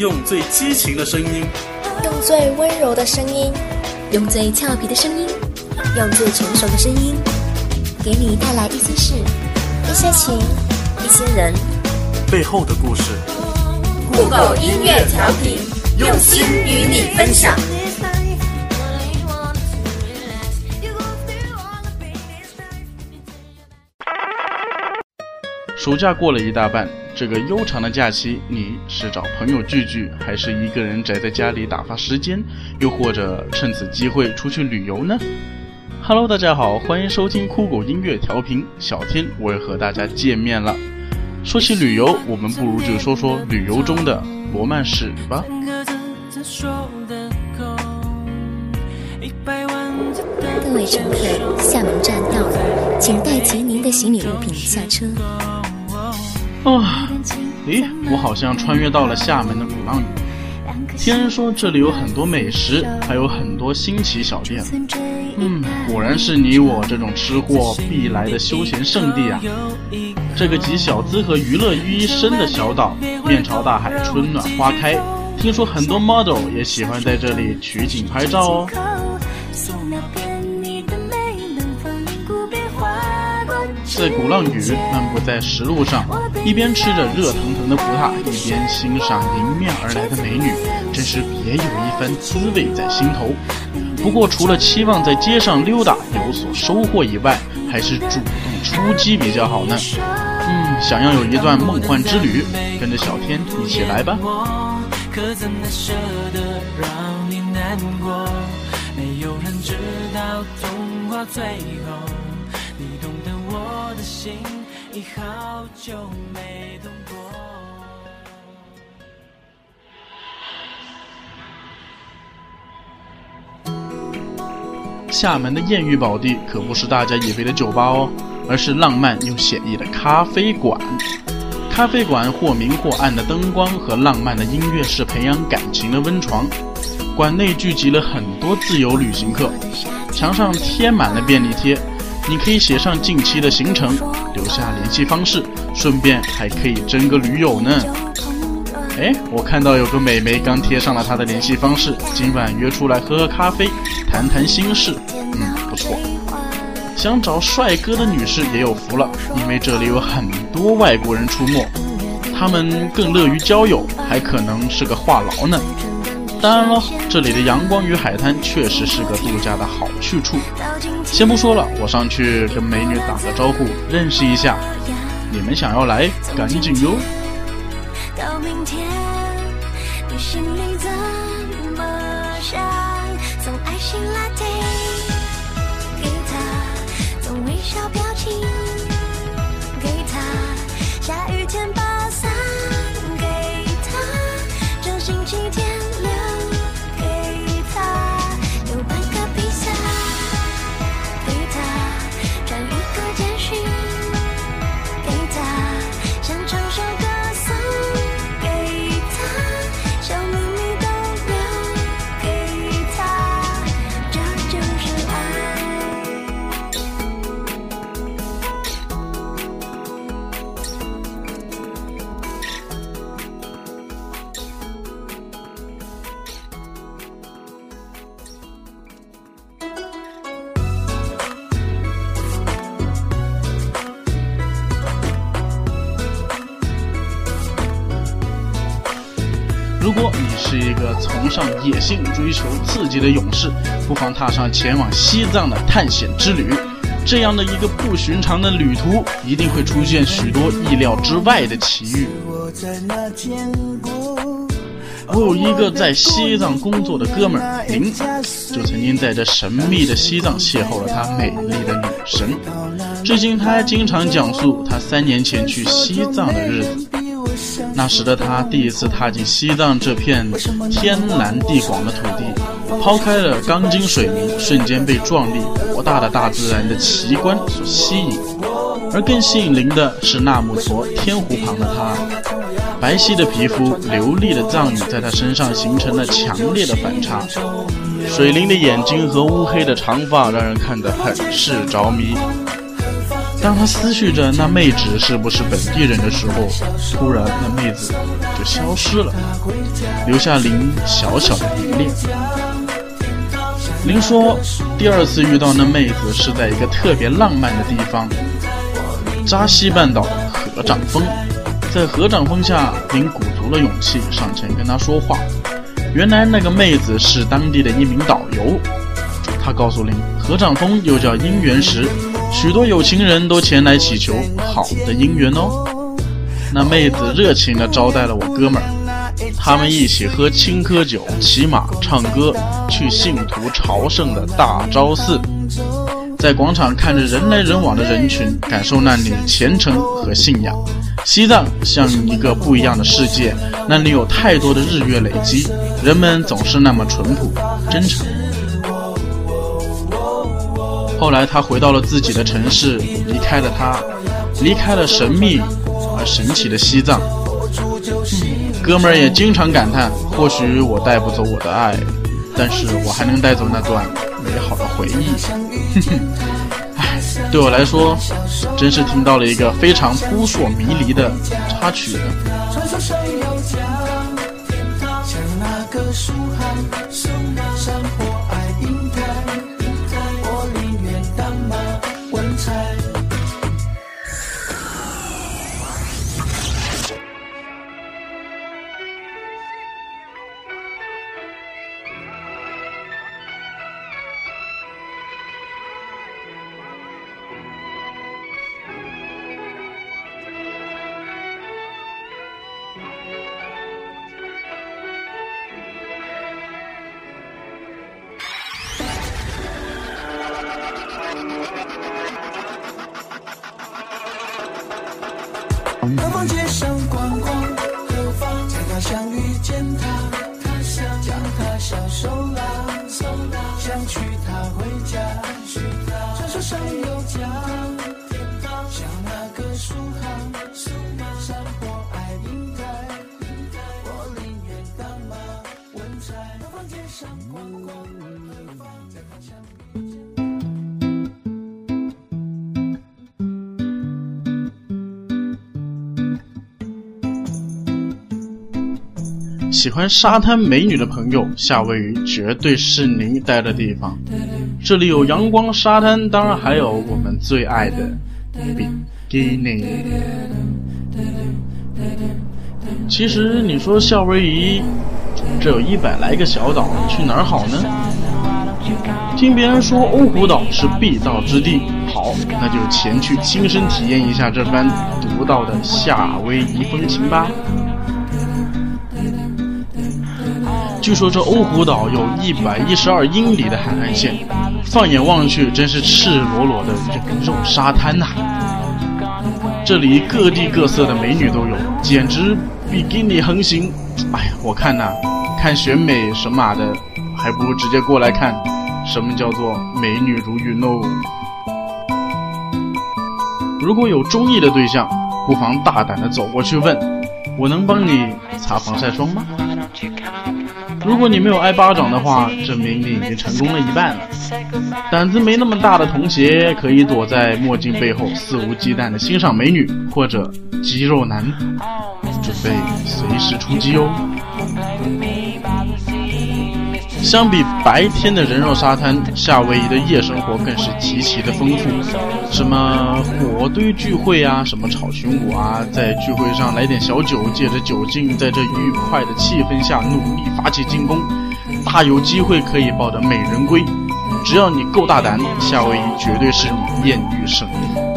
用最激情的声音，用最温柔的声音，用最俏皮的声音，用最成熟的声音，给你带来一些事、一些情、一些人。背后的故事。酷狗音乐调频，用心与你分享。暑假过了一大半，这个悠长的假期，你是找朋友聚聚，还是一个人宅在家里打发时间，又或者趁此机会出去旅游呢？Hello，大家好，欢迎收听酷狗音乐调频，小天我也和大家见面了。说起旅游，我们不如就说说旅游中的罗曼史吧。各位乘客，厦门站到了，请带齐您的行李物品下车。啊，咦，我好像穿越到了厦门的鼓浪屿。听说这里有很多美食，还有很多新奇小店。嗯，果然是你我这种吃货必来的休闲圣地啊！这个集小资和娱乐于一身的小岛，面朝大海，春暖花开。听说很多 model 也喜欢在这里取景拍照哦。在鼓浪屿漫步在石路上，一边吃着热腾腾的葡挞，一边欣赏迎面而来的美女，真是别有一番滋味在心头。不过，除了期望在街上溜达有所收获以外，还是主动出击比较好呢。嗯，想要有一段梦幻之旅，跟着小天一起来吧。可怎的舍得让你难过？没有人知道童话最后我的心已好久没动过。厦门的艳遇宝地可不是大家以为的酒吧哦，而是浪漫又写意的咖啡馆。咖啡馆或明或暗的灯光和浪漫的音乐是培养感情的温床。馆内聚集了很多自由旅行客，墙上贴满了便利贴。你可以写上近期的行程，留下联系方式，顺便还可以征个驴友呢。哎，我看到有个美眉刚贴上了她的联系方式，今晚约出来喝喝咖啡，谈谈心事。嗯，不错。想找帅哥的女士也有福了，因为这里有很多外国人出没，他们更乐于交友，还可能是个话痨呢。当然了，这里的阳光与海滩确实是个度假的好去处。先不说了，我上去跟美女打个招呼，认识一下。你们想要来，赶紧哟。到明天，你心里怎么想？从爱醒来如果你是一个崇尚野性、追求刺激的勇士，不妨踏上前往西藏的探险之旅。这样的一个不寻常的旅途，一定会出现许多意料之外的奇遇。我有一个在西藏工作的哥们儿林，就曾经在这神秘的西藏邂逅了他美丽的女神。至今，他还经常讲述他三年前去西藏的日子。那时的他第一次踏进西藏这片天蓝地广的土地，抛开了钢筋水泥，瞬间被壮丽博大的大自然的奇观所吸引。而更吸引林的是纳木错天湖旁的他，白皙的皮肤、流利的藏语在他身上形成了强烈的反差。水灵的眼睛和乌黑的长发让人看得很是着迷。当他思绪着那妹纸是不是本地人的时候，突然那妹子就消失了，留下林小小的迷恋。林说，第二次遇到那妹子是在一个特别浪漫的地方——扎西半岛合掌峰。在合掌峰下，林鼓足了勇气上前跟她说话。原来那个妹子是当地的一名导游。他告诉林，合掌峰又叫姻缘石。许多有情人都前来祈求好的姻缘哦。那妹子热情地招待了我哥们儿，他们一起喝青稞酒、骑马、唱歌，去信徒朝圣的大昭寺，在广场看着人来人往的人群，感受那里虔诚和信仰。西藏像一个不一样的世界，那里有太多的日月累积，人们总是那么淳朴、真诚。后来他回到了自己的城市，离开了他，离开了神秘而神奇的西藏。哥们儿也经常感叹：或许我带不走我的爱，但是我还能带走那段美好的回忆。哼哼，唉，对我来说，真是听到了一个非常扑朔迷离的插曲。南方街上逛逛？何方在他乡遇见他？喜欢沙滩美女的朋友，夏威夷绝对是您待的地方。这里有阳光沙滩，当然还有我们最爱的比基尼。其实你说夏威夷，这有一百来个小岛，去哪儿好呢？听别人说欧胡岛是必到之地，好，那就前去亲身体验一下这番独到的夏威夷风情吧。据说这欧胡岛有一百一十二英里的海岸线，放眼望去，真是赤裸裸的人肉沙滩呐！这里各地各色的美女都有，简直比基尼横行。哎呀，我看呐，看选美神马的，还不如直接过来看，什么叫做美女如云哦！如果有中意的对象，不妨大胆的走过去问：“我能帮你擦防晒霜吗？”如果你没有挨巴掌的话，证明你已经成功了一半了。胆子没那么大的童鞋，可以躲在墨镜背后肆无忌惮的欣赏美女或者肌肉男，准备随时出击哦。相比白天的人肉沙滩，夏威夷的夜生活更是极其的丰富。什么火堆聚会啊，什么草裙舞啊，在聚会上来点小酒，借着酒劲，在这愉快的气氛下努力发起进攻，大有机会可以抱得美人归。只要你够大胆，夏威夷绝对是你艳遇圣地。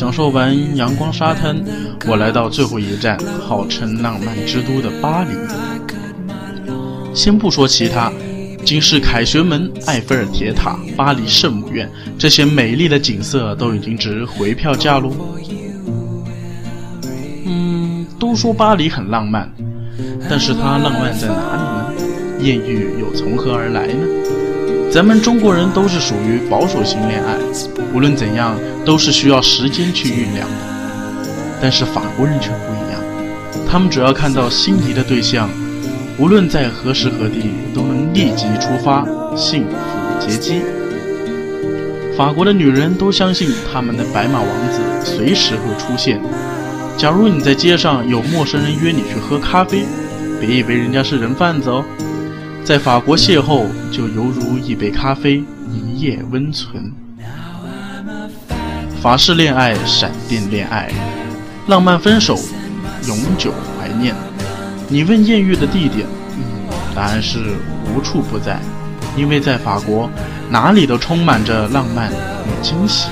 享受完阳光沙滩，我来到最后一站，号称浪漫之都的巴黎。先不说其他，仅是凯旋门、埃菲尔铁塔、巴黎圣母院这些美丽的景色，都已经值回票价喽。嗯，都说巴黎很浪漫，但是它浪漫在哪里呢？艳遇又从何而来呢？咱们中国人都是属于保守型恋爱，无论怎样都是需要时间去酝酿的。但是法国人却不一样，他们只要看到心仪的对象，无论在何时何地都能立即出发，幸福接机。法国的女人都相信他们的白马王子随时会出现。假如你在街上有陌生人约你去喝咖啡，别以为人家是人贩子哦。在法国邂逅，就犹如一杯咖啡，一夜温存。法式恋爱，闪电恋爱，浪漫分手，永久怀念。你问艳遇的地点，答案是无处不在，因为在法国，哪里都充满着浪漫与惊喜。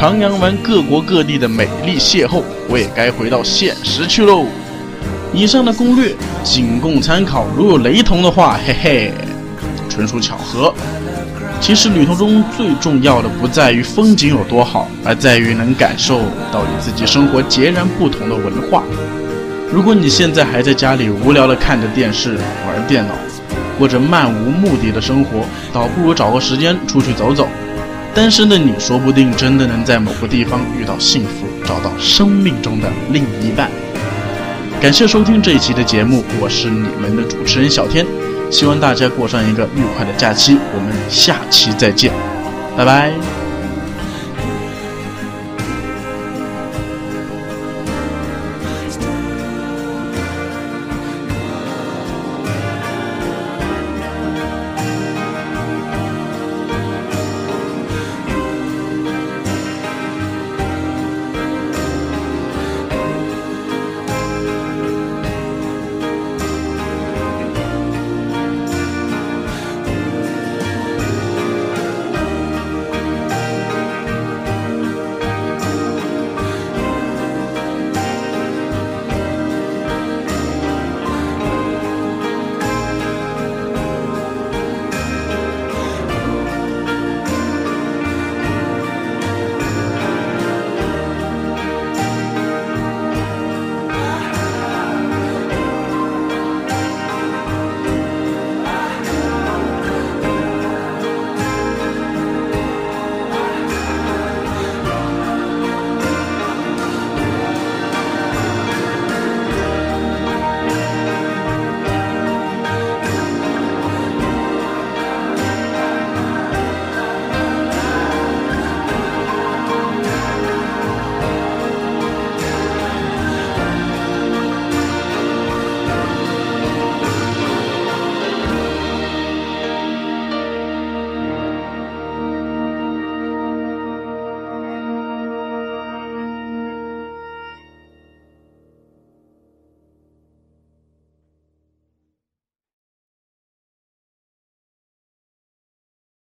徜徉完各国各地的美丽邂逅，我也该回到现实去喽。以上的攻略仅供参考，如有雷同的话，嘿嘿，纯属巧合。其实旅途中最重要的不在于风景有多好，而在于能感受到与自己生活截然不同的文化。如果你现在还在家里无聊的看着电视、玩电脑，过着漫无目的的生活，倒不如找个时间出去走走。单身的你，说不定真的能在某个地方遇到幸福，找到生命中的另一半。感谢收听这一期的节目，我是你们的主持人小天，希望大家过上一个愉快的假期。我们下期再见，拜拜。